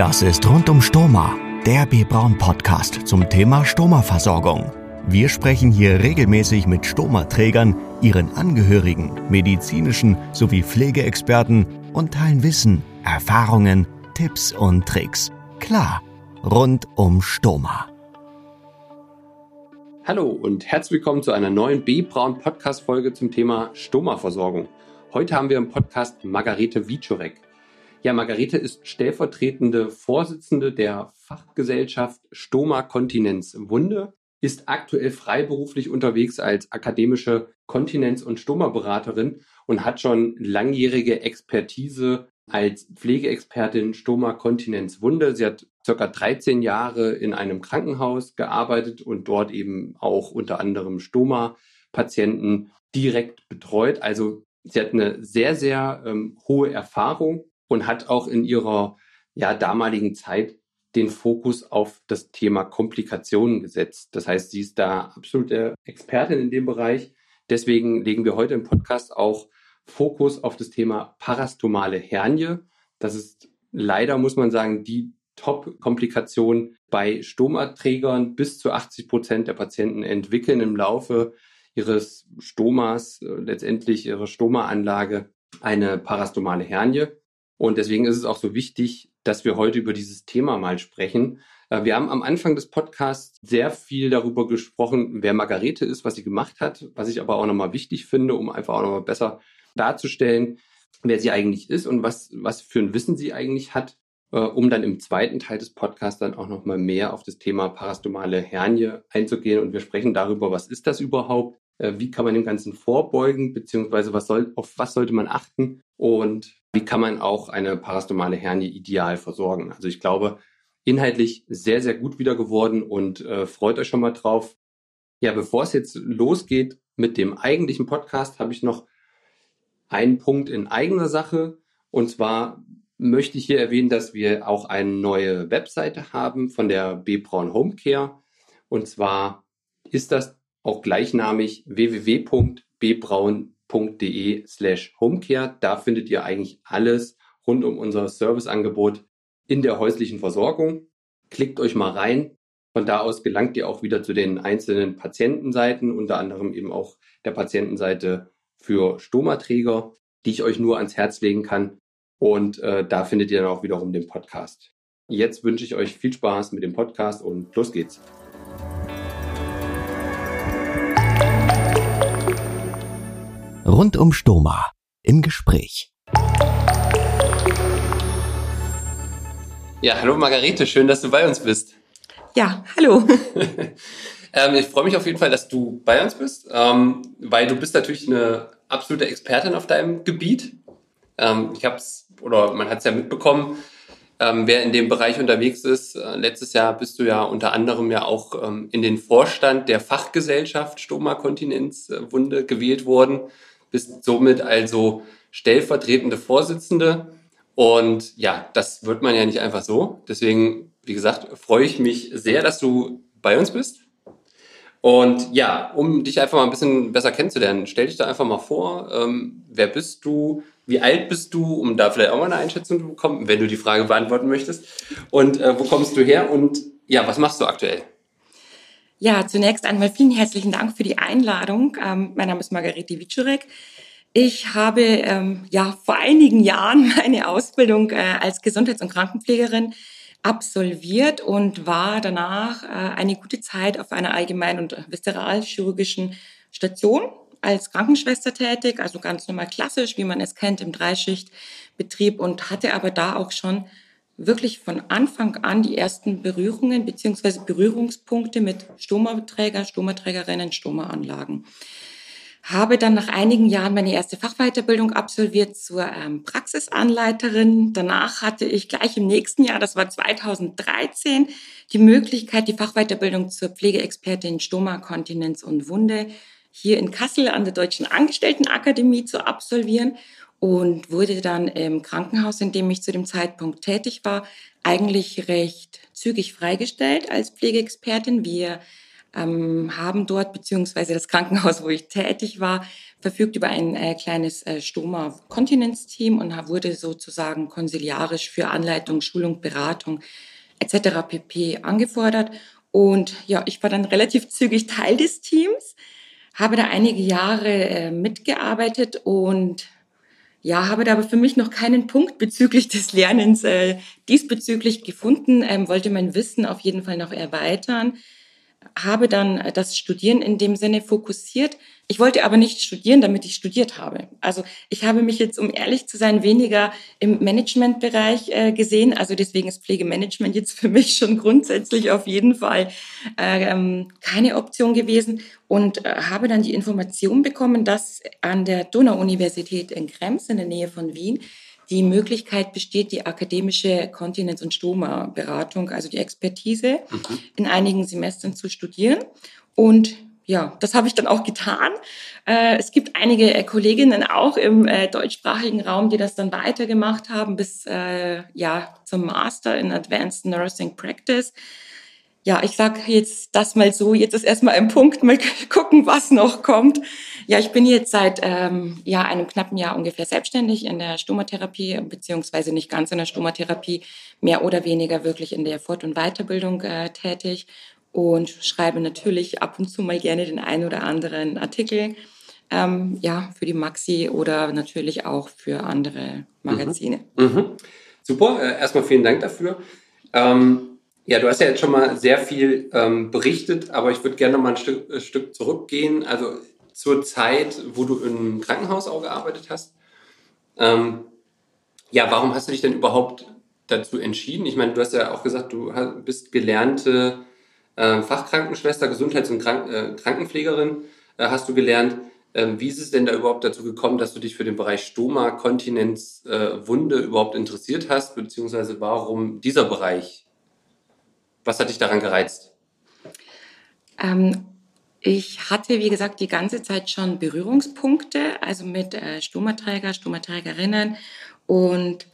Das ist rund um Stoma, der B. Braun Podcast zum Thema Stoma-Versorgung. Wir sprechen hier regelmäßig mit Stoma-Trägern, ihren Angehörigen, medizinischen sowie Pflegeexperten und teilen Wissen, Erfahrungen, Tipps und Tricks. Klar, rund um Stoma. Hallo und herzlich willkommen zu einer neuen B. Braun Podcast Folge zum Thema Stoma-Versorgung. Heute haben wir im Podcast Margarete Wiczorek. Ja, Margarete ist stellvertretende Vorsitzende der Fachgesellschaft Stoma Kontinenz Wunde, ist aktuell freiberuflich unterwegs als akademische Kontinenz- und Stoma-Beraterin und hat schon langjährige Expertise als Pflegeexpertin Stoma Kontinenz Wunde. Sie hat circa 13 Jahre in einem Krankenhaus gearbeitet und dort eben auch unter anderem Stoma-Patienten direkt betreut. Also sie hat eine sehr, sehr ähm, hohe Erfahrung und hat auch in ihrer ja, damaligen Zeit den Fokus auf das Thema Komplikationen gesetzt. Das heißt, sie ist da absolute Expertin in dem Bereich. Deswegen legen wir heute im Podcast auch Fokus auf das Thema parastomale Hernie. Das ist leider, muss man sagen, die Top-Komplikation bei Stomaträgern. Bis zu 80 Prozent der Patienten entwickeln im Laufe ihres Stomas, äh, letztendlich ihrer Stoma-Anlage, eine parastomale Hernie. Und deswegen ist es auch so wichtig, dass wir heute über dieses Thema mal sprechen. Äh, wir haben am Anfang des Podcasts sehr viel darüber gesprochen, wer Margarete ist, was sie gemacht hat, was ich aber auch nochmal wichtig finde, um einfach auch nochmal besser darzustellen, wer sie eigentlich ist und was, was für ein Wissen sie eigentlich hat, um dann im zweiten Teil des Podcasts dann auch nochmal mehr auf das Thema parastomale Hernie einzugehen. Und wir sprechen darüber, was ist das überhaupt, äh, wie kann man dem Ganzen vorbeugen, beziehungsweise was soll, auf was sollte man achten und wie kann man auch eine parastomale Hernie ideal versorgen. Also ich glaube, inhaltlich sehr, sehr gut wieder geworden und äh, freut euch schon mal drauf. Ja, bevor es jetzt losgeht mit dem eigentlichen Podcast, habe ich noch einen Punkt in eigener Sache. Und zwar möchte ich hier erwähnen, dass wir auch eine neue Webseite haben von der B Braun Homecare. Und zwar ist das auch gleichnamig www.bbraun.de slash homecare. Da findet ihr eigentlich alles rund um unser Serviceangebot in der häuslichen Versorgung. Klickt euch mal rein. Von da aus gelangt ihr auch wieder zu den einzelnen Patientenseiten, unter anderem eben auch der Patientenseite für Stomaträger, die ich euch nur ans Herz legen kann. Und äh, da findet ihr dann auch wiederum den Podcast. Jetzt wünsche ich euch viel Spaß mit dem Podcast und los geht's. Rund um Stoma im Gespräch. Ja, hallo Margarete, schön, dass du bei uns bist. Ja, hallo. ähm, ich freue mich auf jeden Fall, dass du bei uns bist, ähm, weil du bist natürlich eine absolute Expertin auf deinem Gebiet. Ähm, ich habe es, oder man hat es ja mitbekommen, ähm, wer in dem Bereich unterwegs ist. Äh, letztes Jahr bist du ja unter anderem ja auch ähm, in den Vorstand der Fachgesellschaft Stoma Kontinenzwunde gewählt worden bist somit also stellvertretende Vorsitzende. Und ja, das wird man ja nicht einfach so. Deswegen, wie gesagt, freue ich mich sehr, dass du bei uns bist. Und ja, um dich einfach mal ein bisschen besser kennenzulernen, stell dich da einfach mal vor, ähm, wer bist du, wie alt bist du, um da vielleicht auch mal eine Einschätzung zu bekommen, wenn du die Frage beantworten möchtest. Und äh, wo kommst du her und ja, was machst du aktuell? Ja, zunächst einmal vielen herzlichen Dank für die Einladung. Ähm, mein Name ist Margarete Wiczurek. Ich habe ähm, ja vor einigen Jahren meine Ausbildung äh, als Gesundheits- und Krankenpflegerin absolviert und war danach äh, eine gute Zeit auf einer allgemein- und visceralchirurgischen Station als Krankenschwester tätig, also ganz normal klassisch, wie man es kennt im Dreischichtbetrieb und hatte aber da auch schon wirklich von Anfang an die ersten Berührungen beziehungsweise Berührungspunkte mit Stomaträger, Stomaträgerinnen, Stomaanlagen. Habe dann nach einigen Jahren meine erste Fachweiterbildung absolviert zur ähm, Praxisanleiterin. Danach hatte ich gleich im nächsten Jahr, das war 2013, die Möglichkeit, die Fachweiterbildung zur Pflegeexpertin Stoma, Kontinenz und Wunde hier in Kassel an der Deutschen Angestelltenakademie zu absolvieren und wurde dann im Krankenhaus, in dem ich zu dem Zeitpunkt tätig war, eigentlich recht zügig freigestellt als Pflegeexpertin. Wir ähm, haben dort, beziehungsweise das Krankenhaus, wo ich tätig war, verfügt über ein äh, kleines äh, Stoma-Kontinenzteam und wurde sozusagen konsiliarisch für Anleitung, Schulung, Beratung etc. pp. angefordert. Und ja, ich war dann relativ zügig Teil des Teams, habe da einige Jahre äh, mitgearbeitet und ja, habe da aber für mich noch keinen Punkt bezüglich des Lernens äh, diesbezüglich gefunden, ähm, wollte mein Wissen auf jeden Fall noch erweitern habe dann das Studieren in dem Sinne fokussiert. Ich wollte aber nicht studieren, damit ich studiert habe. Also ich habe mich jetzt, um ehrlich zu sein, weniger im Managementbereich äh, gesehen. Also deswegen ist Pflegemanagement jetzt für mich schon grundsätzlich auf jeden Fall äh, keine Option gewesen und äh, habe dann die Information bekommen, dass an der Donau-Universität in Krems in der Nähe von Wien die Möglichkeit besteht, die akademische Kontinenz- und Stoma-Beratung, also die Expertise, mhm. in einigen Semestern zu studieren. Und ja, das habe ich dann auch getan. Äh, es gibt einige äh, Kolleginnen auch im äh, deutschsprachigen Raum, die das dann weitergemacht haben bis ja zum Master in Advanced Nursing Practice ja, ich sag jetzt das mal so, jetzt ist erstmal ein Punkt, mal gucken, was noch kommt. Ja, ich bin jetzt seit ähm, ja, einem knappen Jahr ungefähr selbstständig in der Stomatherapie, beziehungsweise nicht ganz in der Stomatherapie, mehr oder weniger wirklich in der Fort- und Weiterbildung äh, tätig und schreibe natürlich ab und zu mal gerne den einen oder anderen Artikel. Ähm, ja, für die Maxi oder natürlich auch für andere Magazine. Mhm. Mhm. Super, äh, erstmal vielen Dank dafür. Ähm ja, du hast ja jetzt schon mal sehr viel ähm, berichtet, aber ich würde gerne noch mal ein Stück, ein Stück zurückgehen. Also zur Zeit, wo du im Krankenhaus auch gearbeitet hast. Ähm, ja, warum hast du dich denn überhaupt dazu entschieden? Ich meine, du hast ja auch gesagt, du bist gelernte äh, Fachkrankenschwester, Gesundheits- und Krank äh, Krankenpflegerin, äh, hast du gelernt. Ähm, wie ist es denn da überhaupt dazu gekommen, dass du dich für den Bereich Stoma, Kontinenz, äh, Wunde überhaupt interessiert hast, beziehungsweise warum dieser Bereich was hat dich daran gereizt? Ähm, ich hatte, wie gesagt, die ganze Zeit schon Berührungspunkte, also mit äh, Stomaträger, Stomaträgerinnen. Und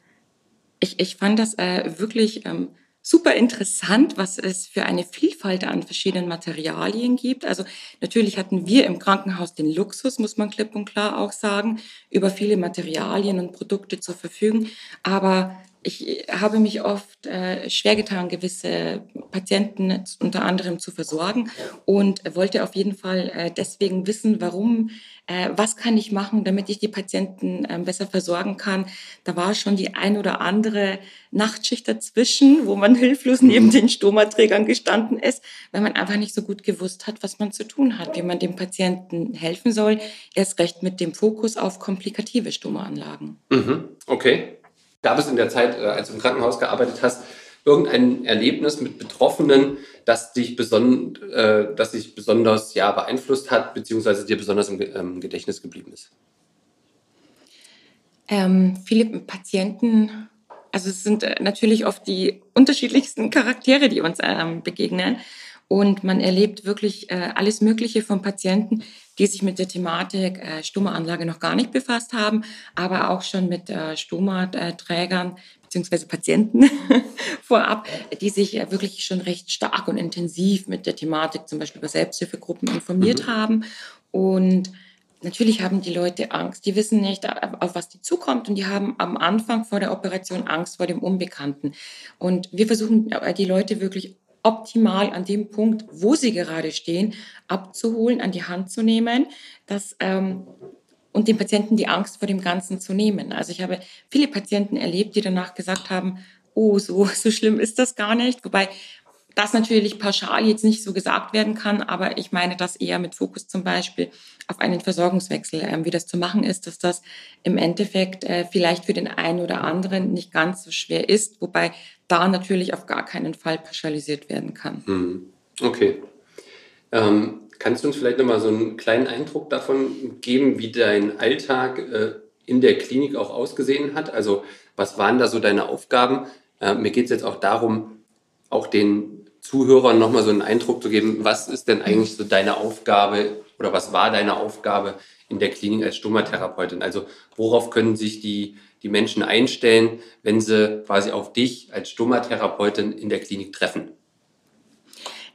ich, ich fand das äh, wirklich ähm, super interessant, was es für eine Vielfalt an verschiedenen Materialien gibt. Also natürlich hatten wir im Krankenhaus den Luxus, muss man klipp und klar auch sagen, über viele Materialien und Produkte zur Verfügung. Aber ich habe mich oft äh, schwer getan, gewisse Patienten unter anderem zu versorgen und wollte auf jeden Fall äh, deswegen wissen, warum, äh, was kann ich machen, damit ich die Patienten äh, besser versorgen kann. Da war schon die ein oder andere Nachtschicht dazwischen, wo man hilflos neben den Stomaträgern gestanden ist, weil man einfach nicht so gut gewusst hat, was man zu tun hat, wie man dem Patienten helfen soll. Erst recht mit dem Fokus auf komplikative Stomaanlagen. Mhm. Okay. Gab es in der Zeit, äh, als du im Krankenhaus gearbeitet hast, irgendein Erlebnis mit Betroffenen, das dich, beson äh, das dich besonders ja, beeinflusst hat, beziehungsweise dir besonders im ähm, Gedächtnis geblieben ist? Ähm, viele Patienten, also es sind äh, natürlich oft die unterschiedlichsten Charaktere, die uns ähm, begegnen. Und man erlebt wirklich äh, alles Mögliche von Patienten, die sich mit der Thematik äh, Stomaanlage noch gar nicht befasst haben, aber auch schon mit äh, Stoma-Trägern beziehungsweise Patienten vorab, die sich äh, wirklich schon recht stark und intensiv mit der Thematik zum Beispiel über Selbsthilfegruppen informiert mhm. haben. Und Natürlich haben die Leute Angst. Die wissen nicht, auf was die zukommt und die haben am Anfang vor der Operation Angst vor dem Unbekannten. Und wir versuchen äh, die Leute wirklich optimal an dem Punkt, wo sie gerade stehen, abzuholen, an die Hand zu nehmen, dass, ähm, und den Patienten die Angst vor dem Ganzen zu nehmen. Also ich habe viele Patienten erlebt, die danach gesagt haben, oh, so, so schlimm ist das gar nicht. Wobei das natürlich pauschal jetzt nicht so gesagt werden kann, aber ich meine das eher mit Fokus zum Beispiel auf einen Versorgungswechsel, äh, wie das zu machen ist, dass das im Endeffekt äh, vielleicht für den einen oder anderen nicht ganz so schwer ist, wobei da natürlich auf gar keinen Fall pauschalisiert werden kann. Mhm. Okay. Ähm, kannst du uns vielleicht nochmal so einen kleinen Eindruck davon geben, wie dein Alltag äh, in der Klinik auch ausgesehen hat? Also was waren da so deine Aufgaben? Äh, mir geht es jetzt auch darum, auch den Zuhörern nochmal so einen Eindruck zu geben, was ist denn eigentlich so deine Aufgabe oder was war deine Aufgabe in der Klinik als Stomatherapeutin? Also worauf können sich die, die Menschen einstellen, wenn sie quasi auf dich als Stomatherapeutin in der Klinik treffen?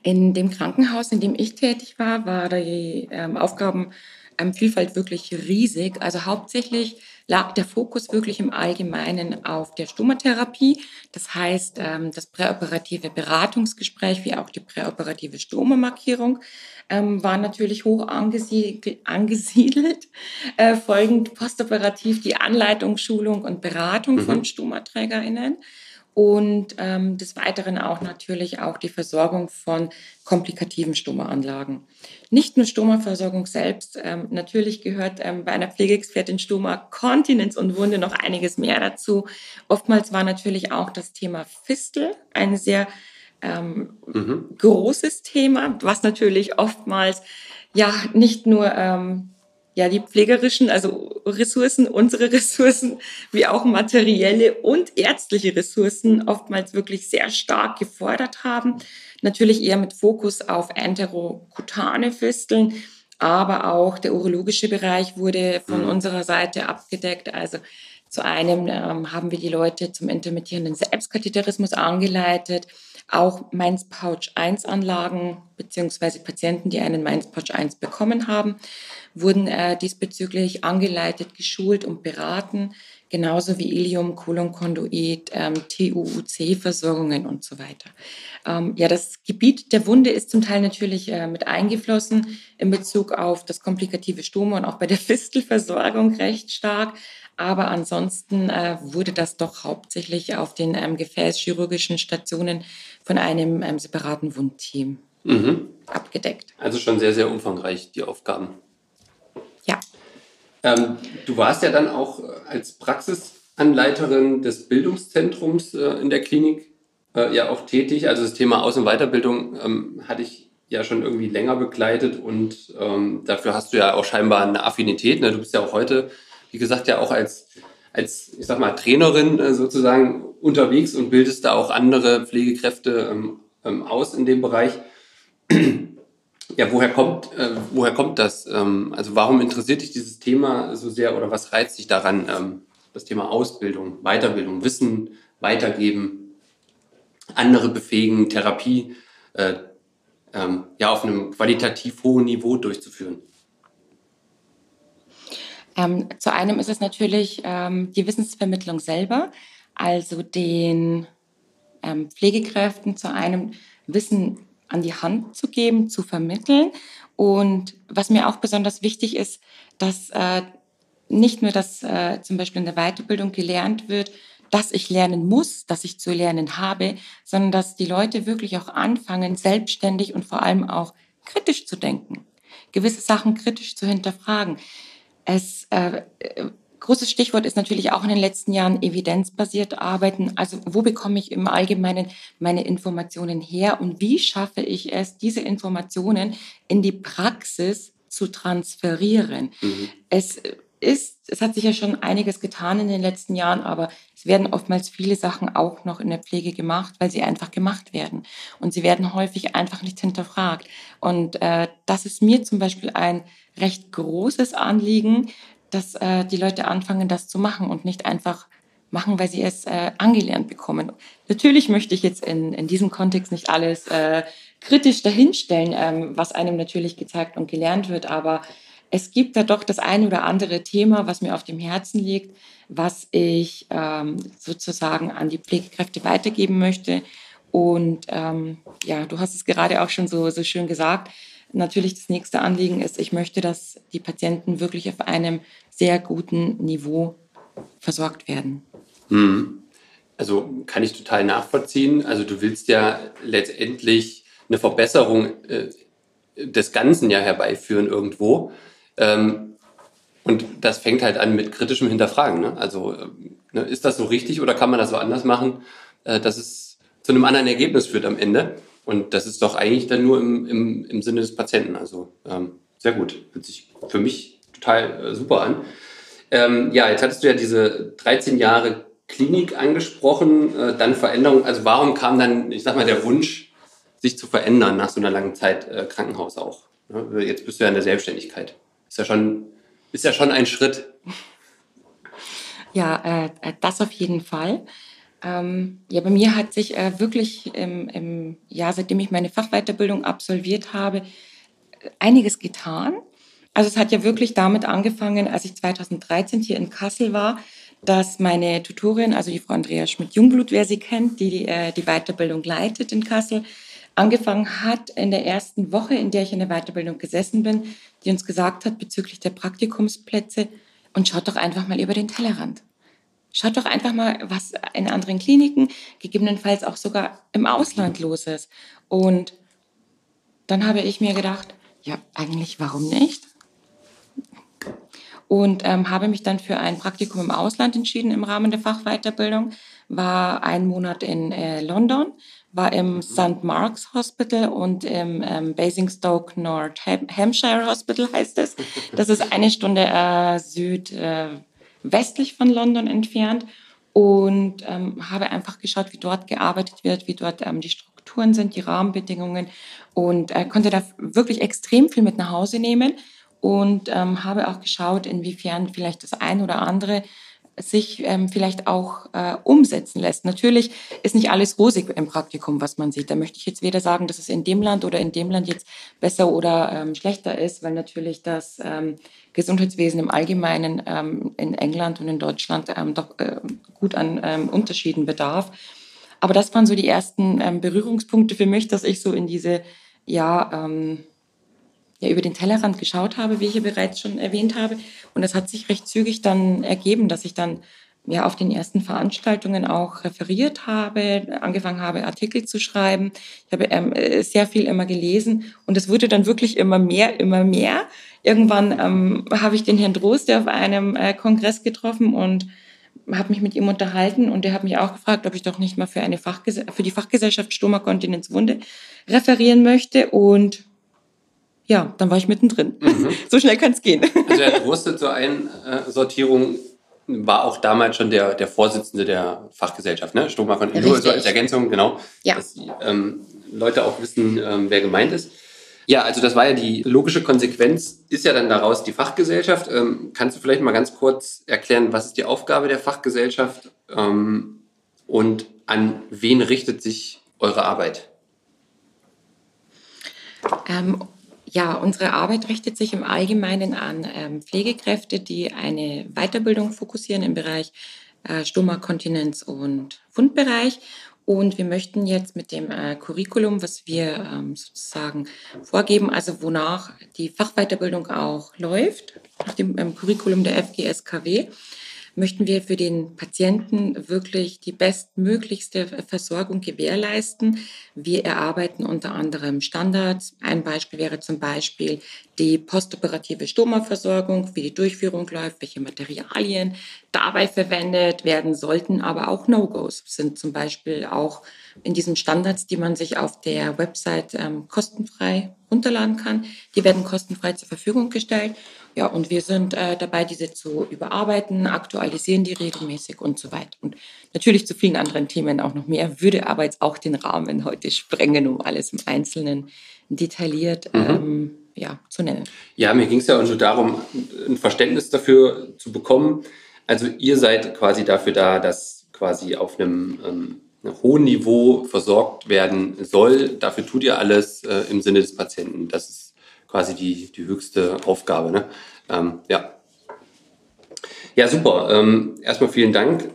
In dem Krankenhaus, in dem ich tätig war, war die ähm, Aufgabenvielfalt wirklich riesig. Also hauptsächlich lag der Fokus wirklich im Allgemeinen auf der Stomatherapie. Das heißt, ähm, das präoperative Beratungsgespräch wie auch die präoperative Stomamarkierung ähm, war natürlich hoch angesiedelt. Äh, folgend postoperativ die Anleitung, Schulung und Beratung mhm. von Stomaträgerinnen und ähm, des Weiteren auch natürlich auch die Versorgung von komplikativen Stomaanlagen. Nicht nur Stomaversorgung selbst, ähm, natürlich gehört ähm, bei einer Pflegeexpertin Stoma Kontinenz und Wunde noch einiges mehr dazu. Oftmals war natürlich auch das Thema Fistel ein sehr ähm, mhm. großes Thema, was natürlich oftmals ja nicht nur ähm, ja, die pflegerischen, also Ressourcen, unsere Ressourcen, wie auch materielle und ärztliche Ressourcen oftmals wirklich sehr stark gefordert haben. Natürlich eher mit Fokus auf enterokutane Fisteln, aber auch der urologische Bereich wurde von mhm. unserer Seite abgedeckt. Also zu einem ähm, haben wir die Leute zum intermittierenden Selbstkatheterismus angeleitet, auch Mainz Pouch 1 Anlagen beziehungsweise Patienten, die einen Mainz Pouch 1 bekommen haben wurden äh, diesbezüglich angeleitet, geschult und beraten, genauso wie Ilium, Kolonkonduit, ähm, TUUC-Versorgungen und so weiter. Ähm, ja, das Gebiet der Wunde ist zum Teil natürlich äh, mit eingeflossen in Bezug auf das komplikative Stoma und auch bei der Fistelversorgung recht stark. Aber ansonsten äh, wurde das doch hauptsächlich auf den ähm, gefäßchirurgischen Stationen von einem ähm, separaten Wundteam mhm. abgedeckt. Also schon sehr, sehr umfangreich, die Aufgaben. Ja. Ähm, du warst ja dann auch äh, als Praxisanleiterin des Bildungszentrums äh, in der Klinik äh, ja auch tätig. Also das Thema Aus- und Weiterbildung ähm, hatte ich ja schon irgendwie länger begleitet und ähm, dafür hast du ja auch scheinbar eine Affinität. Ne? Du bist ja auch heute, wie gesagt, ja auch als, als ich sag mal, Trainerin äh, sozusagen unterwegs und bildest da auch andere Pflegekräfte ähm, ähm, aus in dem Bereich. Ja, woher kommt, äh, woher kommt das? Ähm, also warum interessiert dich dieses Thema so sehr oder was reizt dich daran? Ähm, das Thema Ausbildung, Weiterbildung, Wissen weitergeben, andere befähigen, Therapie äh, ähm, ja auf einem qualitativ hohen Niveau durchzuführen. Ähm, zu einem ist es natürlich ähm, die Wissensvermittlung selber, also den ähm, Pflegekräften zu einem Wissen an die Hand zu geben, zu vermitteln. Und was mir auch besonders wichtig ist, dass äh, nicht nur, dass äh, zum Beispiel in der Weiterbildung gelernt wird, dass ich lernen muss, dass ich zu lernen habe, sondern dass die Leute wirklich auch anfangen, selbstständig und vor allem auch kritisch zu denken, gewisse Sachen kritisch zu hinterfragen. Es äh, Großes Stichwort ist natürlich auch in den letzten Jahren evidenzbasiert arbeiten. Also wo bekomme ich im Allgemeinen meine Informationen her und wie schaffe ich es, diese Informationen in die Praxis zu transferieren? Mhm. Es ist, es hat sich ja schon einiges getan in den letzten Jahren, aber es werden oftmals viele Sachen auch noch in der Pflege gemacht, weil sie einfach gemacht werden. Und sie werden häufig einfach nicht hinterfragt. Und äh, das ist mir zum Beispiel ein recht großes Anliegen, dass äh, die Leute anfangen, das zu machen und nicht einfach machen, weil sie es äh, angelernt bekommen. Natürlich möchte ich jetzt in, in diesem Kontext nicht alles äh, kritisch dahinstellen, ähm, was einem natürlich gezeigt und gelernt wird, aber es gibt da doch das eine oder andere Thema, was mir auf dem Herzen liegt, was ich ähm, sozusagen an die Pflegekräfte weitergeben möchte. Und ähm, ja, du hast es gerade auch schon so, so schön gesagt natürlich das nächste Anliegen ist, ich möchte, dass die Patienten wirklich auf einem sehr guten Niveau versorgt werden. Hm. Also kann ich total nachvollziehen. Also du willst ja letztendlich eine Verbesserung äh, des Ganzen ja herbeiführen irgendwo. Ähm, und das fängt halt an mit kritischem Hinterfragen. Ne? Also äh, ne, ist das so richtig oder kann man das so anders machen, äh, dass es zu einem anderen Ergebnis führt am Ende? Und das ist doch eigentlich dann nur im, im, im Sinne des Patienten. Also ähm, sehr gut. Hört sich für mich total äh, super an. Ähm, ja, jetzt hattest du ja diese 13 Jahre Klinik angesprochen, äh, dann Veränderung. Also warum kam dann, ich sag mal, der Wunsch, sich zu verändern nach so einer langen Zeit äh, Krankenhaus auch? Ne? Jetzt bist du ja in der Selbstständigkeit. Ist ja schon, ist ja schon ein Schritt. Ja, äh, das auf jeden Fall. Ähm, ja, bei mir hat sich äh, wirklich im, im Jahr, seitdem ich meine Fachweiterbildung absolviert habe, einiges getan. Also es hat ja wirklich damit angefangen, als ich 2013 hier in Kassel war, dass meine Tutorin, also die Frau Andrea Schmidt-Jungblut, wer sie kennt, die äh, die Weiterbildung leitet in Kassel, angefangen hat in der ersten Woche, in der ich in der Weiterbildung gesessen bin, die uns gesagt hat bezüglich der Praktikumsplätze, und schaut doch einfach mal über den Tellerrand. Schaut doch einfach mal, was in anderen Kliniken, gegebenenfalls auch sogar im Ausland los ist. Und dann habe ich mir gedacht, ja, eigentlich warum nicht? Und ähm, habe mich dann für ein Praktikum im Ausland entschieden im Rahmen der Fachweiterbildung. War einen Monat in äh, London, war im St. Mark's Hospital und im ähm, Basingstoke North Hampshire Hospital heißt es. Das ist eine Stunde äh, südwestlich äh, von London entfernt und ähm, habe einfach geschaut, wie dort gearbeitet wird, wie dort ähm, die Strukturen sind, die Rahmenbedingungen und äh, konnte da wirklich extrem viel mit nach Hause nehmen und ähm, habe auch geschaut, inwiefern vielleicht das ein oder andere sich ähm, vielleicht auch äh, umsetzen lässt. Natürlich ist nicht alles rosig im Praktikum, was man sieht. Da möchte ich jetzt weder sagen, dass es in dem Land oder in dem Land jetzt besser oder ähm, schlechter ist, weil natürlich das ähm, Gesundheitswesen im Allgemeinen ähm, in England und in Deutschland ähm, doch äh, gut an ähm, Unterschieden bedarf. Aber das waren so die ersten Berührungspunkte für mich, dass ich so in diese, ja, ähm, ja, über den Tellerrand geschaut habe, wie ich ja bereits schon erwähnt habe. Und es hat sich recht zügig dann ergeben, dass ich dann ja auf den ersten Veranstaltungen auch referiert habe, angefangen habe, Artikel zu schreiben. Ich habe ähm, sehr viel immer gelesen und es wurde dann wirklich immer mehr, immer mehr. Irgendwann ähm, habe ich den Herrn Droste auf einem äh, Kongress getroffen und habe mich mit ihm unterhalten und er hat mich auch gefragt, ob ich doch nicht mal für eine Fachges für die Fachgesellschaft Stoma Kontinenzwunde referieren möchte und ja, dann war ich mittendrin. Mhm. So schnell kann es gehen. Also der Droste zur Einsortierung war auch damals schon der, der Vorsitzende der Fachgesellschaft, ne? Stoma von Nur so als Ergänzung, genau. Ja. Dass die ähm, Leute auch wissen, ähm, wer gemeint ist. Ja, also das war ja die logische Konsequenz, ist ja dann daraus die Fachgesellschaft. Ähm, kannst du vielleicht mal ganz kurz erklären, was ist die Aufgabe der Fachgesellschaft ähm, und an wen richtet sich eure Arbeit? Ja, unsere Arbeit richtet sich im Allgemeinen an ähm, Pflegekräfte, die eine Weiterbildung fokussieren im Bereich äh, Stoma, Kontinenz und Fundbereich. Und wir möchten jetzt mit dem äh, Curriculum, was wir ähm, sozusagen vorgeben, also wonach die Fachweiterbildung auch läuft, nach dem ähm, Curriculum der FGSKW, möchten wir für den Patienten wirklich die bestmöglichste Versorgung gewährleisten. Wir erarbeiten unter anderem Standards. Ein Beispiel wäre zum Beispiel die postoperative Stomaversorgung, wie die Durchführung läuft, welche Materialien dabei verwendet werden sollten, aber auch No-Gos sind zum Beispiel auch in diesen Standards, die man sich auf der Website ähm, kostenfrei runterladen kann. Die werden kostenfrei zur Verfügung gestellt. Ja, und wir sind äh, dabei, diese zu überarbeiten, aktualisieren die regelmäßig und so weiter. Und natürlich zu vielen anderen Themen auch noch mehr, würde aber jetzt auch den Rahmen heute sprengen, um alles im Einzelnen detailliert mhm. ähm, ja, zu nennen. Ja, mir ging es ja auch nur darum, ein Verständnis dafür zu bekommen. Also ihr seid quasi dafür da, dass quasi auf einem ähm, hohen Niveau versorgt werden soll. Dafür tut ihr alles äh, im Sinne des Patienten. Das ist quasi die, die höchste Aufgabe. Ne? Ähm, ja. ja, super. Ähm, erstmal vielen Dank.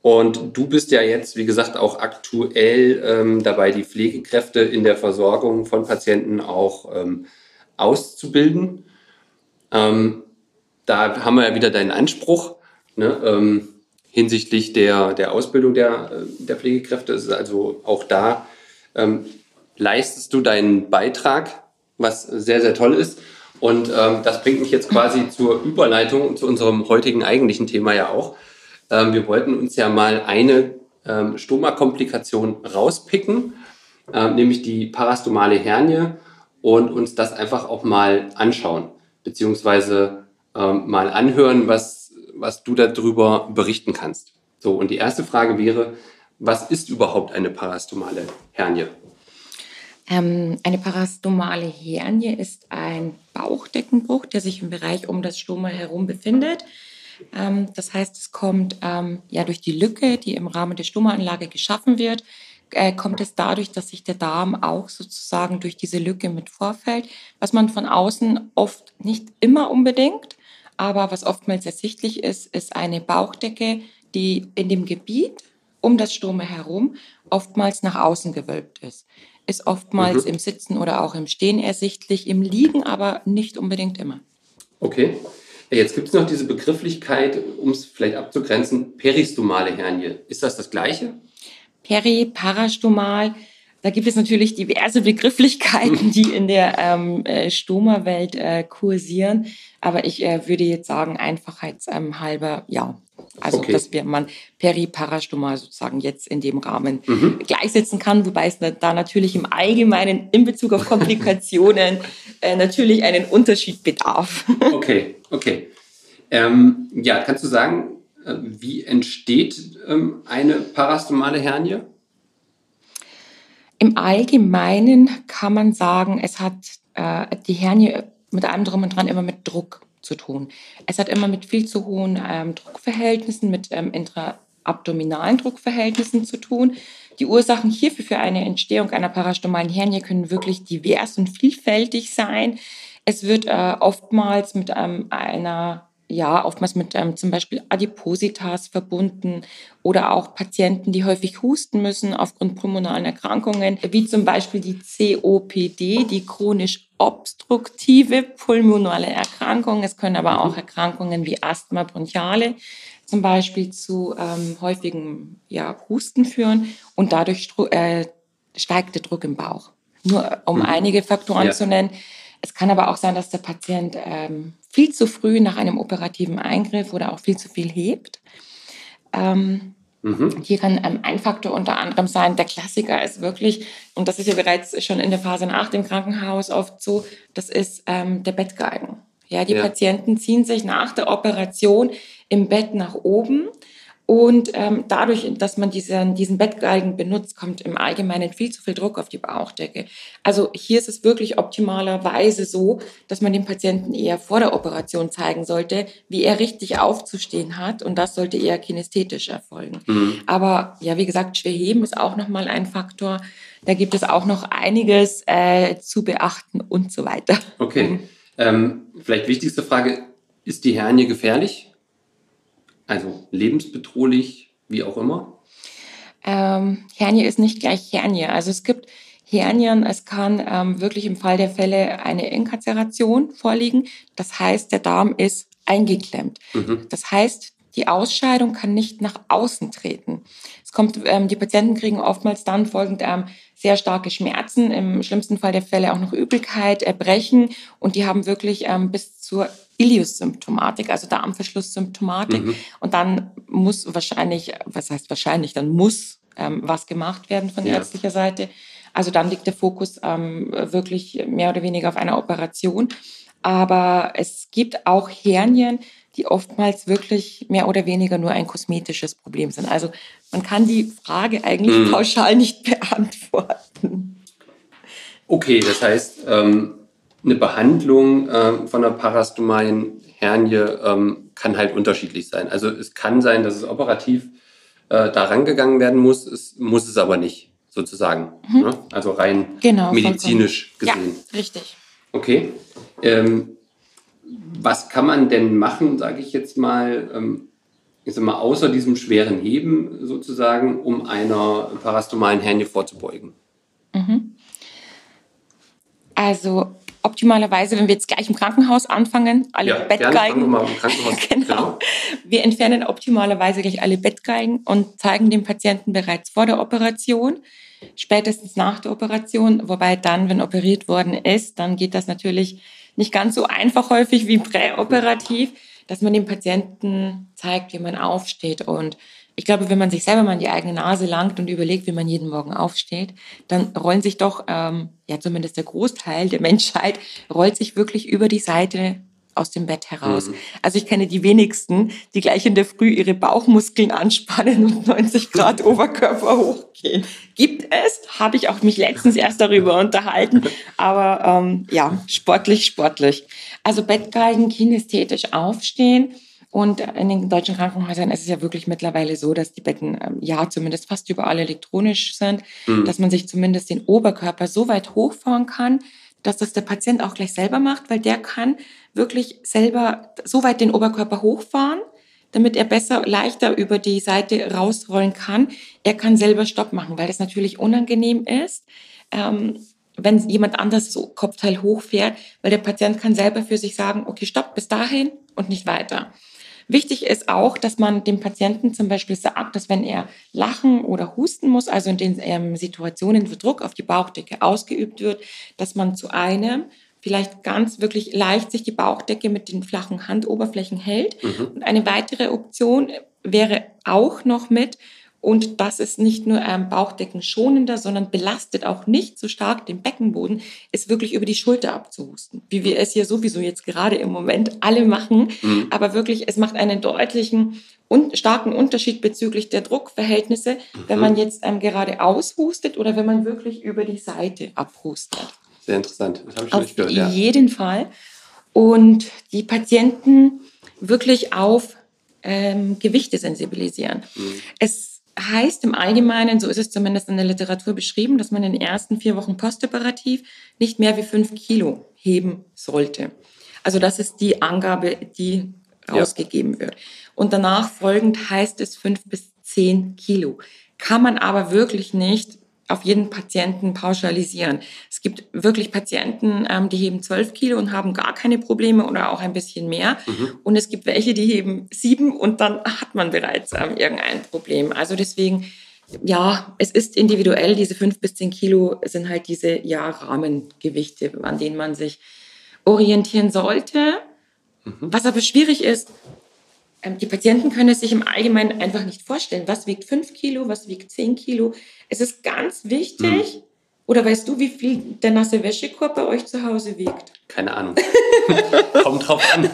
Und du bist ja jetzt, wie gesagt, auch aktuell ähm, dabei, die Pflegekräfte in der Versorgung von Patienten auch ähm, auszubilden. Ähm, da haben wir ja wieder deinen Anspruch. Ne? Ähm, hinsichtlich der, der Ausbildung der, der Pflegekräfte. ist also auch da leistest du deinen Beitrag, was sehr, sehr toll ist. Und ähm, das bringt mich jetzt quasi zur Überleitung zu unserem heutigen eigentlichen Thema ja auch. Ähm, wir wollten uns ja mal eine ähm, Stoma-Komplikation rauspicken, ähm, nämlich die parastomale Hernie und uns das einfach auch mal anschauen, beziehungsweise ähm, mal anhören, was was du darüber berichten kannst. So, und die erste Frage wäre, was ist überhaupt eine parastomale Hernie? Ähm, eine parastomale Hernie ist ein Bauchdeckenbruch, der sich im Bereich um das Stoma herum befindet. Ähm, das heißt, es kommt ähm, ja durch die Lücke, die im Rahmen der Stomaanlage geschaffen wird, äh, kommt es dadurch, dass sich der Darm auch sozusagen durch diese Lücke mit vorfällt, was man von außen oft nicht immer unbedingt, aber was oftmals ersichtlich ist, ist eine Bauchdecke, die in dem Gebiet um das Stome herum oftmals nach außen gewölbt ist. Ist oftmals mhm. im Sitzen oder auch im Stehen ersichtlich, im Liegen aber nicht unbedingt immer. Okay. Jetzt gibt es noch diese Begrifflichkeit, um es vielleicht abzugrenzen, peristomale Hernie. Ist das das Gleiche? Peri, Parastomal, da gibt es natürlich diverse Begrifflichkeiten, die in der ähm, äh, Stoma-Welt äh, kursieren. Aber ich äh, würde jetzt sagen, einfachheitshalber, ja. Also, okay. dass wir man Periparastomal sozusagen jetzt in dem Rahmen mhm. gleichsetzen kann, wobei es da natürlich im Allgemeinen in Bezug auf Komplikationen äh, natürlich einen Unterschied bedarf. okay, okay. Ähm, ja, kannst du sagen, äh, wie entsteht ähm, eine parastomale Hernie? Im Allgemeinen kann man sagen, es hat äh, die Hernie mit allem drum und dran immer mit Druck zu tun. Es hat immer mit viel zu hohen ähm, Druckverhältnissen, mit ähm, intraabdominalen Druckverhältnissen zu tun. Die Ursachen hierfür für eine Entstehung einer parastomalen Hernie können wirklich divers und vielfältig sein. Es wird äh, oftmals mit ähm, einer ja, oftmals mit ähm, zum Beispiel Adipositas verbunden oder auch Patienten, die häufig husten müssen aufgrund pulmonalen Erkrankungen, wie zum Beispiel die COPD, die chronisch obstruktive pulmonale Erkrankung. Es können aber auch Erkrankungen wie Asthma bronchiale zum Beispiel zu ähm, häufigem ja, Husten führen und dadurch äh, steigt der Druck im Bauch. Nur um mhm. einige Faktoren ja. zu nennen. Es kann aber auch sein, dass der Patient ähm, viel zu früh nach einem operativen Eingriff oder auch viel zu viel hebt. Ähm, mhm. Hier kann ähm, ein Faktor unter anderem sein, der Klassiker ist wirklich, und das ist ja bereits schon in der Phase nach dem Krankenhaus oft so, das ist ähm, der Bettgalgen. Ja, die ja. Patienten ziehen sich nach der Operation im Bett nach oben und ähm, dadurch, dass man diesen, diesen Bettgalgen benutzt, kommt im Allgemeinen viel zu viel Druck auf die Bauchdecke. Also hier ist es wirklich optimalerweise so, dass man dem Patienten eher vor der Operation zeigen sollte, wie er richtig aufzustehen hat. Und das sollte eher kinästhetisch erfolgen. Mhm. Aber ja, wie gesagt, schwer heben ist auch nochmal ein Faktor. Da gibt es auch noch einiges äh, zu beachten und so weiter. Okay. Ähm, vielleicht wichtigste Frage, ist die Hernie gefährlich? Also lebensbedrohlich, wie auch immer? Ähm, Hernie ist nicht gleich Hernie. Also es gibt Hernien, es kann ähm, wirklich im Fall der Fälle eine Inkarceration vorliegen. Das heißt, der Darm ist eingeklemmt. Mhm. Das heißt, die Ausscheidung kann nicht nach außen treten. Es kommt, ähm, die Patienten kriegen oftmals dann folgend ähm, sehr starke Schmerzen, im schlimmsten Fall der Fälle auch noch Übelkeit, Erbrechen und die haben wirklich ähm, bis zur Ilius-Symptomatik, also Darmverschlusssymptomatik. Mhm. Und dann muss wahrscheinlich, was heißt wahrscheinlich, dann muss ähm, was gemacht werden von ja. ärztlicher Seite. Also dann liegt der Fokus ähm, wirklich mehr oder weniger auf einer Operation. Aber es gibt auch Hernien, die oftmals wirklich mehr oder weniger nur ein kosmetisches Problem sind. Also man kann die Frage eigentlich mhm. pauschal nicht beantworten. Okay, das heißt, ähm, eine Behandlung äh, von einer parastomalen Hernie ähm, kann halt unterschiedlich sein. Also es kann sein, dass es operativ äh, da rangegangen werden muss, es muss es aber nicht, sozusagen. Mhm. Ne? Also rein genau, medizinisch vollkommen. gesehen. Ja, richtig. Okay. Ähm, was kann man denn machen, sage ich jetzt mal, ähm, ich sag mal, außer diesem schweren Heben sozusagen, um einer parastomalen Hernie vorzubeugen? Mhm. Also optimalerweise, wenn wir jetzt gleich im Krankenhaus anfangen, alle ja, Bettgeigen. Wir mal im Krankenhaus. genau. genau. Wir entfernen optimalerweise gleich alle Bettgeigen und zeigen dem Patienten bereits vor der Operation, spätestens nach der Operation, wobei dann, wenn operiert worden ist, dann geht das natürlich nicht ganz so einfach häufig wie präoperativ, dass man dem Patienten zeigt, wie man aufsteht und ich glaube, wenn man sich selber mal in die eigene Nase langt und überlegt, wie man jeden Morgen aufsteht, dann rollen sich doch, ähm, ja zumindest der Großteil der Menschheit, rollt sich wirklich über die Seite aus dem Bett heraus. Mhm. Also ich kenne die wenigsten, die gleich in der Früh ihre Bauchmuskeln anspannen und 90 Grad Oberkörper hochgehen. Gibt es, habe ich auch mich letztens erst darüber unterhalten, aber ähm, ja, sportlich, sportlich. Also Bettgalgen, kinästhetisch aufstehen, Und in den deutschen Krankenhäusern ist es ja wirklich mittlerweile so, dass die Betten ähm, ja zumindest fast überall elektronisch sind, mhm. dass man sich zumindest den Oberkörper so weit hochfahren kann, dass das der Patient auch gleich selber macht, weil der kann wirklich selber so weit den Oberkörper hochfahren, damit er besser, leichter über die Seite rausrollen kann. Er kann selber Stopp machen, weil das natürlich unangenehm ist. Ähm, wenn jemand anders so Kopfteil hochfährt, weil der Patient kann selber für sich sagen, okay, stopp, bis dahin und nicht weiter. Wichtig ist auch, dass man dem Patienten zum Beispiel sagt, dass wenn er lachen oder husten muss, also in den ähm, Situationen, wo Druck auf die Bauchdecke ausgeübt wird, dass man zu einem vielleicht ganz wirklich leicht sich die Bauchdecke mit den flachen Handoberflächen hält. Mhm. Und eine weitere Option wäre auch noch mit, und das ist nicht nur ähm, bauchdeckenschonender, sondern belastet auch nicht so stark den Beckenboden, ist wirklich über die Schulter abzuhusten. Wie wir es hier sowieso jetzt gerade im Moment alle machen. Mhm. Aber wirklich, es macht einen deutlichen und starken Unterschied bezüglich der Druckverhältnisse, mhm. wenn man jetzt ähm, gerade aushustet oder wenn man wirklich über die Seite abhustet. Sehr interessant. Das habe ich schon auf gehört. Auf jeden Fall. Und die Patienten wirklich auf ähm, Gewichte sensibilisieren. Mhm. Es heißt im Allgemeinen, so ist es zumindest in der Literatur beschrieben, dass man in den ersten vier Wochen postoperativ nicht mehr wie fünf Kilo heben sollte. Also das ist die Angabe, die rausgegeben ja. wird. Und danach folgend heißt es fünf bis zehn Kilo. Kann man aber wirklich nicht auf jeden Patienten pauschalisieren. Es gibt wirklich Patienten, ähm, die heben 12 Kilo und haben gar keine Probleme oder auch ein bisschen mehr. Mhm. Und es gibt welche, die heben sieben und dann hat man bereits ähm, irgendein Problem. Also deswegen, ja, es ist individuell. Diese fünf bis zehn Kilo sind halt diese ja, Rahmengewichte, an denen man sich orientieren sollte. Mhm. Was aber schwierig ist, die Patienten können es sich im Allgemeinen einfach nicht vorstellen. Was wiegt 5 Kilo, was wiegt 10 Kilo? Es ist ganz wichtig. Mhm. Oder weißt du, wie viel der nasse Wäschekorb bei euch zu Hause wiegt? Keine Ahnung. Kommt drauf an.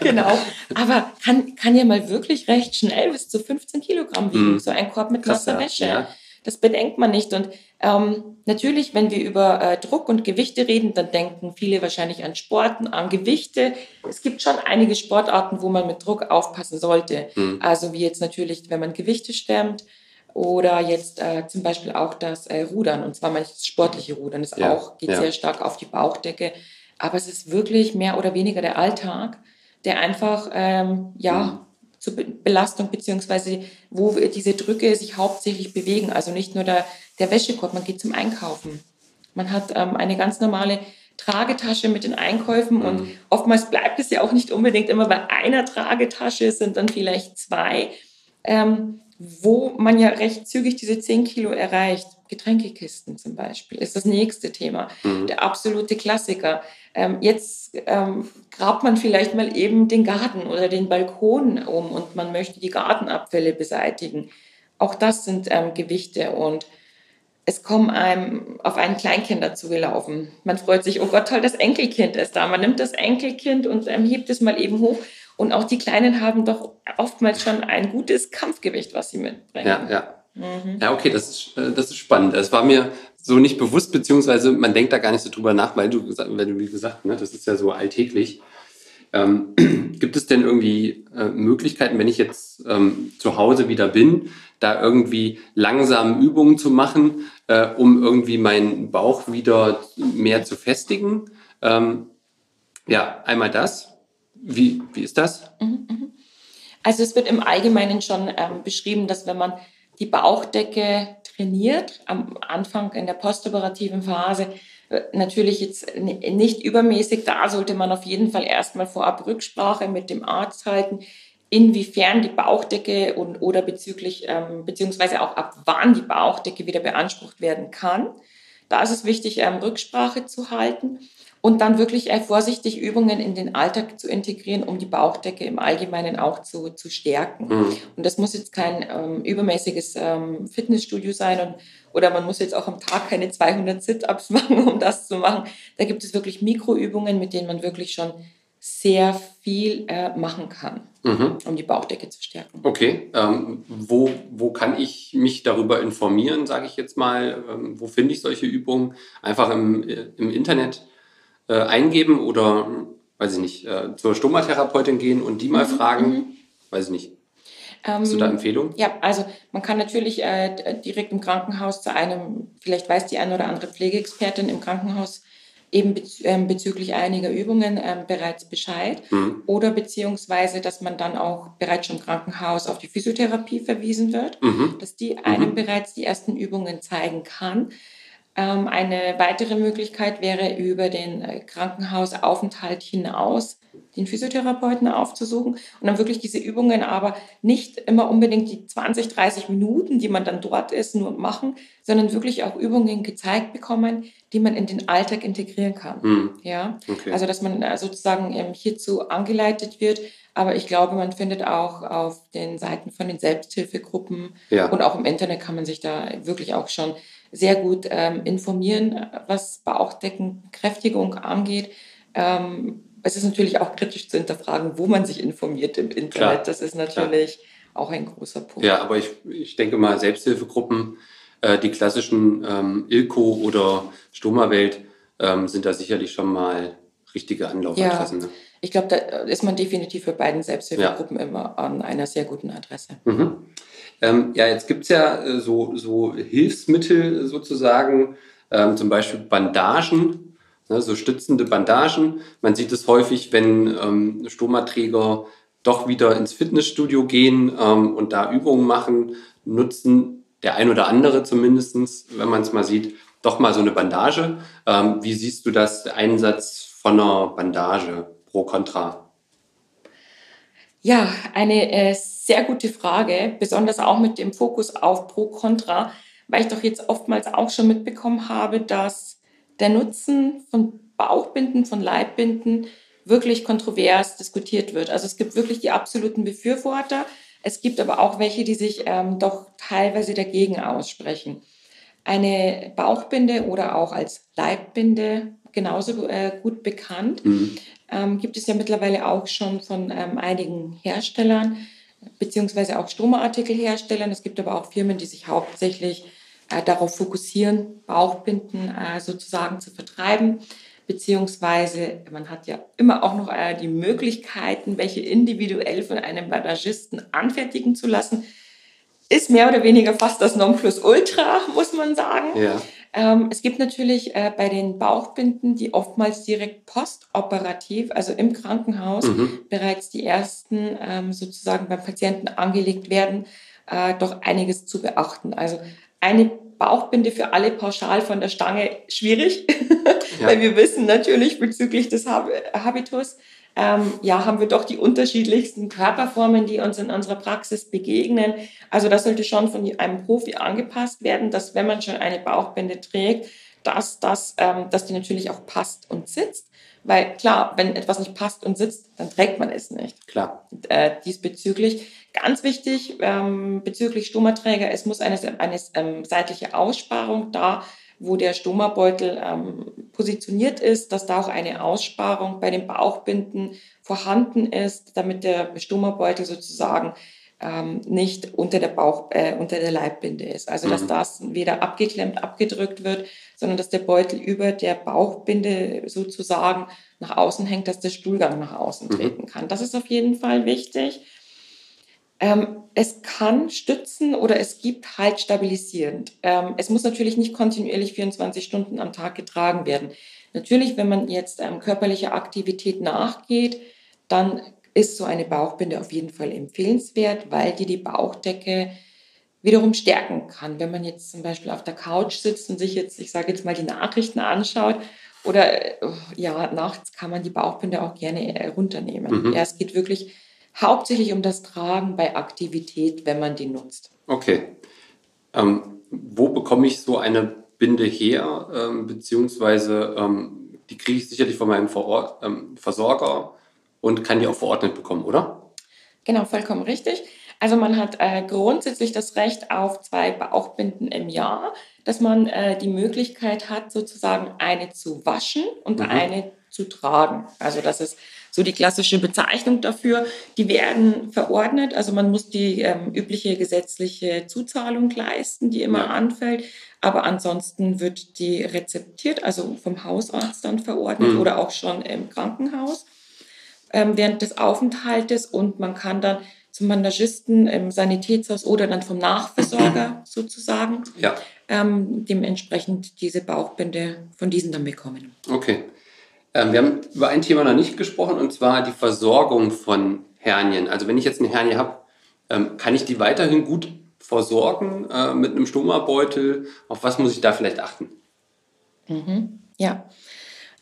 genau. Aber kann, kann ja mal wirklich recht schnell bis zu 15 Kilogramm wiegen, mhm. so ein Korb mit Krass, nasser Wäsche. Ja. Das bedenkt man nicht. Und ähm, natürlich, wenn wir über äh, Druck und Gewichte reden, dann denken viele wahrscheinlich an Sporten, an Gewichte. Es gibt schon einige Sportarten, wo man mit Druck aufpassen sollte. Mhm. Also wie jetzt natürlich, wenn man Gewichte stemmt oder jetzt äh, zum Beispiel auch das äh, Rudern. Und zwar manchmal das sportliche Rudern ist ja. auch, geht ja. sehr stark auf die Bauchdecke. Aber es ist wirklich mehr oder weniger der Alltag, der einfach, ähm, ja, mhm zur Belastung beziehungsweise wo diese Drücke sich hauptsächlich bewegen. Also nicht nur der, der Wäschekorb, man geht zum Einkaufen. Man hat ähm, eine ganz normale Tragetasche mit den Einkäufen mhm. und oftmals bleibt es ja auch nicht unbedingt immer bei einer Tragetasche, es sind dann vielleicht zwei, ähm, wo man ja recht zügig diese 10 Kilo erreicht. Getränkekisten zum Beispiel ist das nächste Thema. Mhm. Der absolute Klassiker. Ähm, jetzt ähm, grabt man vielleicht mal eben den Garten oder den Balkon um und man möchte die Gartenabfälle beseitigen. Auch das sind ähm, Gewichte und es kommen einem auf ein Kleinkind dazu gelaufen. Man freut sich, oh Gott, toll, das Enkelkind ist da. Man nimmt das Enkelkind und ähm, hebt es mal eben hoch. Und auch die Kleinen haben doch oftmals schon ein gutes Kampfgewicht, was sie mitbringen. Ja, ja. Mhm. Ja, okay, das ist, äh, das ist spannend. Es war mir so nicht bewusst, beziehungsweise man denkt da gar nicht so drüber nach, weil du gesagt, wenn du wie gesagt, ne, das ist ja so alltäglich. Ähm, gibt es denn irgendwie äh, Möglichkeiten, wenn ich jetzt ähm, zu Hause wieder bin, da irgendwie langsam Übungen zu machen, äh, um irgendwie meinen Bauch wieder mehr zu festigen? Ähm, ja, einmal das. Wie, wie ist das? Mhm, mhm. Also es wird im Allgemeinen schon ähm, beschrieben, dass wenn man die Bauchdecke trainiert, am Anfang in der postoperativen Phase, äh, natürlich jetzt nicht übermäßig, da sollte man auf jeden Fall erstmal vorab Rücksprache mit dem Arzt halten, inwiefern die Bauchdecke und oder bezüglich, ähm, beziehungsweise auch ab wann die Bauchdecke wieder beansprucht werden kann. Da ist es wichtig, ähm, Rücksprache zu halten und dann wirklich äh, vorsichtig Übungen in den Alltag zu integrieren, um die Bauchdecke im Allgemeinen auch zu, zu stärken. Mhm. Und das muss jetzt kein ähm, übermäßiges ähm, Fitnessstudio sein und, oder man muss jetzt auch am Tag keine 200 Sit-Ups machen, um das zu machen. Da gibt es wirklich Mikroübungen, mit denen man wirklich schon sehr viel äh, machen kann, mhm. um die Bauchdecke zu stärken. Okay, ähm, wo, wo kann ich mich darüber informieren, sage ich jetzt mal? Ähm, wo finde ich solche Übungen? Einfach im, äh, im Internet? Äh, eingeben oder weiß ich nicht, äh, zur Stomatherapeutin gehen und die mal mhm. fragen? Mhm. Weiß ich nicht. Hast du da ähm, Empfehlungen? Ja, also man kann natürlich äh, direkt im Krankenhaus zu einem, vielleicht weiß die eine oder andere Pflegeexpertin im Krankenhaus eben ähm, bezüglich einiger Übungen ähm, bereits Bescheid mhm. oder beziehungsweise, dass man dann auch bereits schon im Krankenhaus auf die Physiotherapie verwiesen wird, mhm. dass die einem mhm. bereits die ersten Übungen zeigen kann. Ähm, eine weitere Möglichkeit wäre über den äh, Krankenhausaufenthalt hinaus den Physiotherapeuten aufzusuchen und dann wirklich diese Übungen aber nicht immer unbedingt die 20, 30 Minuten, die man dann dort ist, nur machen, sondern wirklich auch Übungen gezeigt bekommen, die man in den Alltag integrieren kann. Mhm. Ja, okay. also dass man äh, sozusagen hierzu angeleitet wird. Aber ich glaube, man findet auch auf den Seiten von den Selbsthilfegruppen ja. und auch im Internet kann man sich da wirklich auch schon sehr gut ähm, informieren, was Bauchdeckenkräftigung angeht. Ähm, es ist natürlich auch kritisch zu hinterfragen, wo man sich informiert im Internet. Klar, das ist natürlich klar. auch ein großer Punkt. Ja, aber ich, ich denke mal, Selbsthilfegruppen, äh, die klassischen ähm, Ilko oder Stoma-Welt ähm, sind da sicherlich schon mal richtige Anlaufadressen. Ja. Ne? Ich glaube, da ist man definitiv für beiden Selbsthilfegruppen ja. immer an einer sehr guten Adresse. Mhm. Ähm, ja, jetzt gibt es ja äh, so, so Hilfsmittel sozusagen, ähm, zum Beispiel Bandagen ne, so stützende Bandagen. Man sieht es häufig, wenn ähm, Stomaträger doch wieder ins Fitnessstudio gehen ähm, und da Übungen machen, nutzen der ein oder andere zumindest, wenn man es mal sieht, doch mal so eine Bandage. Ähm, wie siehst du das, Einsatz von einer Bandage pro Contra? Ja, eine äh, sehr gute Frage, besonders auch mit dem Fokus auf Pro Contra, weil ich doch jetzt oftmals auch schon mitbekommen habe, dass der Nutzen von Bauchbinden, von Leibbinden wirklich kontrovers diskutiert wird. Also es gibt wirklich die absoluten Befürworter. Es gibt aber auch welche, die sich ähm, doch teilweise dagegen aussprechen. Eine Bauchbinde oder auch als Leibbinde genauso äh, gut bekannt, mhm. Ähm, gibt es ja mittlerweile auch schon von ähm, einigen Herstellern, beziehungsweise auch Stromartikelherstellern. Es gibt aber auch Firmen, die sich hauptsächlich äh, darauf fokussieren, Bauchbinden äh, sozusagen zu vertreiben. Beziehungsweise man hat ja immer auch noch äh, die Möglichkeiten, welche individuell von einem Bandagisten anfertigen zu lassen. Ist mehr oder weniger fast das Nonplusultra, muss man sagen. Ja. Ähm, es gibt natürlich äh, bei den Bauchbinden, die oftmals direkt postoperativ, also im Krankenhaus, mhm. bereits die ersten ähm, sozusagen beim Patienten angelegt werden, äh, doch einiges zu beachten. Also eine Bauchbinde für alle pauschal von der Stange schwierig, ja. weil wir wissen natürlich bezüglich des Habitus, ähm, ja, haben wir doch die unterschiedlichsten Körperformen, die uns in unserer Praxis begegnen. Also das sollte schon von einem Profi angepasst werden, dass wenn man schon eine Bauchbinde trägt, dass, das, ähm, dass die natürlich auch passt und sitzt. Weil klar, wenn etwas nicht passt und sitzt, dann trägt man es nicht. Klar. Äh, diesbezüglich. Ganz wichtig ähm, bezüglich Stomaträger, es muss eine, eine ähm, seitliche Aussparung da, wo der Stomabeutel ähm, positioniert ist, dass da auch eine Aussparung bei den Bauchbinden vorhanden ist, damit der Stomabeutel sozusagen ähm, nicht unter der Bauch, äh, unter der Leibbinde ist. Also dass mhm. das weder abgeklemmt, abgedrückt wird, sondern dass der Beutel über der Bauchbinde sozusagen nach außen hängt, dass der Stuhlgang nach außen mhm. treten kann. Das ist auf jeden Fall wichtig. Ähm, es kann stützen oder es gibt halt stabilisierend. Ähm, es muss natürlich nicht kontinuierlich 24 Stunden am Tag getragen werden. Natürlich, wenn man jetzt ähm, körperlicher Aktivität nachgeht, dann ist so eine Bauchbinde auf jeden Fall empfehlenswert, weil die die Bauchdecke wiederum stärken kann. Wenn man jetzt zum Beispiel auf der Couch sitzt und sich jetzt, ich sage jetzt mal, die Nachrichten anschaut oder äh, ja, nachts kann man die Bauchbinde auch gerne äh, runternehmen. Mhm. Ja, es geht wirklich hauptsächlich um das Tragen bei Aktivität, wenn man die nutzt. Okay. Ähm, wo bekomme ich so eine Binde her? Ähm, beziehungsweise ähm, die kriege ich sicherlich von meinem Vor ähm, Versorger und kann die auch verordnet bekommen, oder? Genau, vollkommen richtig. Also man hat äh, grundsätzlich das Recht auf zwei Bauchbinden im Jahr, dass man äh, die Möglichkeit hat, sozusagen eine zu waschen und mhm. eine zu tragen. Also das ist so die klassische Bezeichnung dafür. Die werden verordnet, also man muss die ähm, übliche gesetzliche Zuzahlung leisten, die immer ja. anfällt. Aber ansonsten wird die rezeptiert, also vom Hausarzt dann verordnet mhm. oder auch schon im Krankenhaus. ähm, während des Aufenthaltes und man kann dann zum Mandagisten im Sanitätshaus oder dann vom Nachversorger sozusagen ja. ähm, dementsprechend diese Bauchbinde von diesen dann bekommen. Okay. Ähm, wir haben über ein Thema noch nicht gesprochen und zwar die Versorgung von Hernien. Also wenn ich jetzt eine Hernie habe, ähm, kann ich die weiterhin gut versorgen äh, mit einem Stomabeutel? Auf was muss ich da vielleicht achten? Mhm. Ja.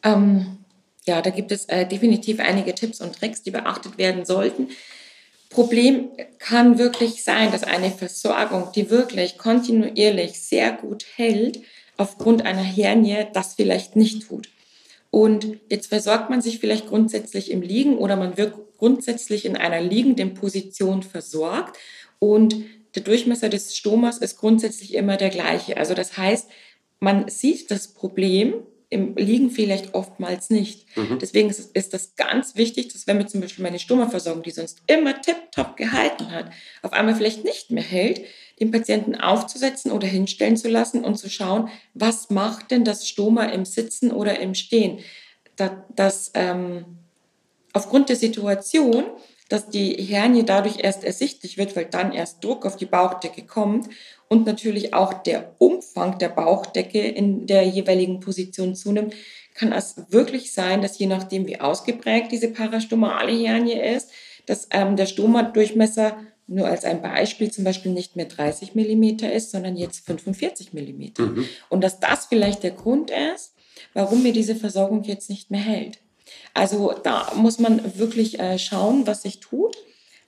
Ähm, ja, da gibt es äh, definitiv einige Tipps und Tricks, die beachtet werden sollten. Problem kann wirklich sein, dass eine Versorgung, die wirklich kontinuierlich sehr gut hält, aufgrund einer Hernie das vielleicht nicht tut. Und jetzt versorgt man sich vielleicht grundsätzlich im Liegen oder man wird grundsätzlich in einer liegenden Position versorgt und der Durchmesser des Stomas ist grundsätzlich immer der gleiche. Also das heißt, man sieht das Problem im Liegen vielleicht oftmals nicht. Mhm. Deswegen ist, ist, das ganz wichtig, dass wenn mir zum Beispiel meine Stomaversorgung, die sonst immer tiptop gehalten hat, auf einmal vielleicht nicht mehr hält, den Patienten aufzusetzen oder hinstellen zu lassen und zu schauen, was macht denn das Stoma im Sitzen oder im Stehen. Das, das ähm, aufgrund der Situation dass die Hernie dadurch erst ersichtlich wird, weil dann erst Druck auf die Bauchdecke kommt und natürlich auch der Umfang der Bauchdecke in der jeweiligen Position zunimmt, kann es wirklich sein, dass je nachdem, wie ausgeprägt diese parastomale Hernie ist, dass ähm, der Stoma-Durchmesser nur als ein Beispiel zum Beispiel nicht mehr 30 Millimeter ist, sondern jetzt 45 Millimeter. Mhm. Und dass das vielleicht der Grund ist, warum mir diese Versorgung jetzt nicht mehr hält. Also da muss man wirklich äh, schauen, was sich tut.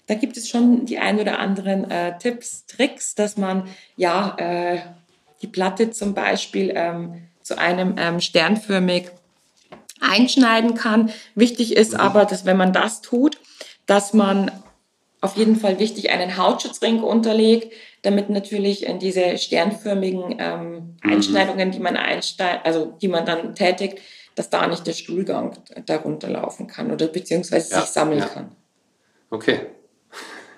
Da gibt es schon die ein oder anderen äh, Tipps, Tricks, dass man ja äh, die Platte zum Beispiel ähm, zu einem ähm, sternförmig einschneiden kann. Wichtig ist aber, dass wenn man das tut, dass man auf jeden Fall wichtig einen Hautschutzring unterlegt, damit natürlich in diese sternförmigen ähm, mhm. Einschneidungen, die man einsteigt, also die man dann tätigt, dass da nicht der Stuhlgang darunter laufen kann oder beziehungsweise ja, sich sammeln ja. kann. Okay.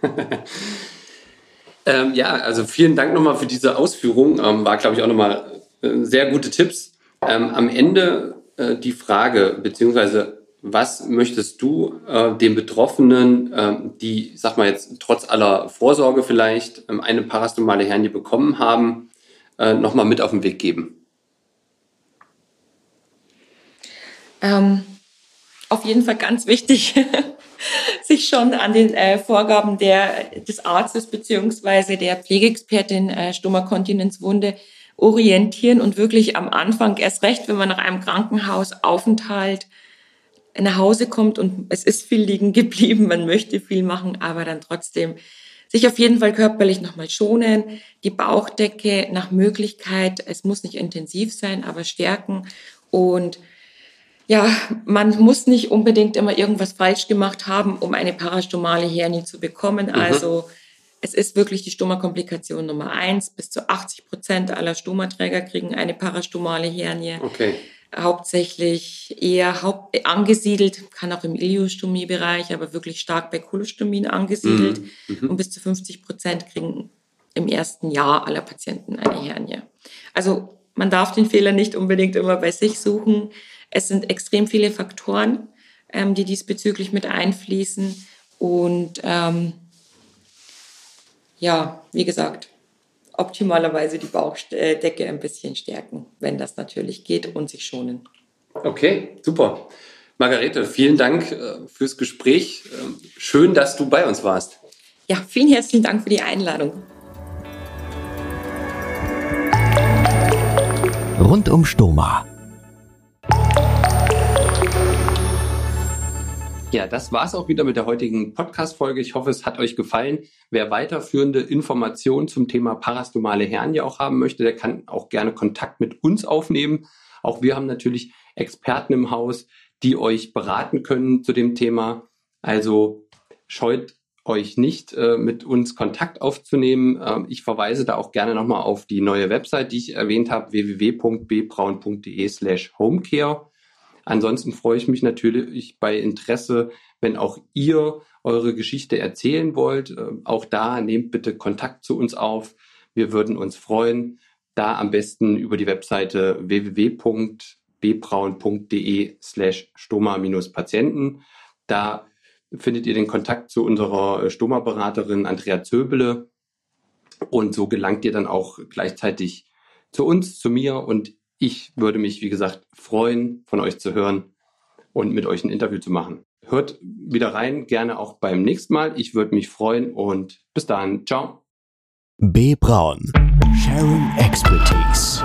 ähm, ja, also vielen Dank nochmal für diese Ausführung. Ähm, war, glaube ich, auch nochmal äh, sehr gute Tipps. Ähm, am Ende äh, die Frage, beziehungsweise was möchtest du äh, den Betroffenen, äh, die, sag mal jetzt, trotz aller Vorsorge vielleicht ähm, eine parastomale Hernie bekommen haben, äh, nochmal mit auf den Weg geben? Ähm, auf jeden Fall ganz wichtig, sich schon an den äh, Vorgaben der, des Arztes beziehungsweise der Pflegeexpertin äh, Stommerkontinenzwunde orientieren und wirklich am Anfang, erst recht, wenn man nach einem Krankenhausaufenthalt nach Hause kommt und es ist viel liegen geblieben, man möchte viel machen, aber dann trotzdem sich auf jeden Fall körperlich nochmal schonen, die Bauchdecke nach Möglichkeit, es muss nicht intensiv sein, aber stärken und ja, man muss nicht unbedingt immer irgendwas falsch gemacht haben, um eine parastomale Hernie zu bekommen. Mhm. Also es ist wirklich die Stoma-Komplikation Nummer eins. Bis zu 80 Prozent aller Stomaträger kriegen eine parastomale Hernie. Okay. Hauptsächlich eher haupt angesiedelt, kann auch im Iliostomie-Bereich, aber wirklich stark bei Kolostomien angesiedelt. Mhm. Mhm. Und bis zu 50 Prozent kriegen im ersten Jahr aller Patienten eine Hernie. Also man darf den Fehler nicht unbedingt immer bei sich suchen. Es sind extrem viele Faktoren, ähm, die diesbezüglich mit einfließen. Und ähm, ja, wie gesagt, optimalerweise die Bauchdecke ein bisschen stärken, wenn das natürlich geht und sich schonen. Okay, super. Margarete, vielen Dank äh, fürs Gespräch. Ähm, schön, dass du bei uns warst. Ja, vielen herzlichen Dank für die Einladung. Rund um Stoma Ja, das war's auch wieder mit der heutigen Podcast-Folge. Ich hoffe, es hat euch gefallen. Wer weiterführende Informationen zum Thema parastomale Hernie auch haben möchte, der kann auch gerne Kontakt mit uns aufnehmen. Auch wir haben natürlich Experten im Haus, die euch beraten können zu dem Thema. Also scheut euch nicht, äh, mit uns Kontakt aufzunehmen. Ähm, ich verweise da auch gerne nochmal auf die neue Website, die ich erwähnt habe, www.bbraun.de slash homecare. Ansonsten freue ich mich natürlich bei Interesse, wenn auch ihr eure Geschichte erzählen wollt. Äh, auch da nehmt bitte Kontakt zu uns auf. Wir würden uns freuen. Da am besten über die Webseite www.bbraun.de slash stoma-patienten. Da findet ihr den Kontakt zu unserer Stoma-Beraterin Andrea Zöbele. Und so gelangt ihr dann auch gleichzeitig zu uns, zu mir. Und ich würde mich, wie gesagt, freuen, von euch zu hören und mit euch ein Interview zu machen. Hört wieder rein, gerne auch beim nächsten Mal. Ich würde mich freuen und bis dann. Ciao. B. Braun. Sharing Expertise.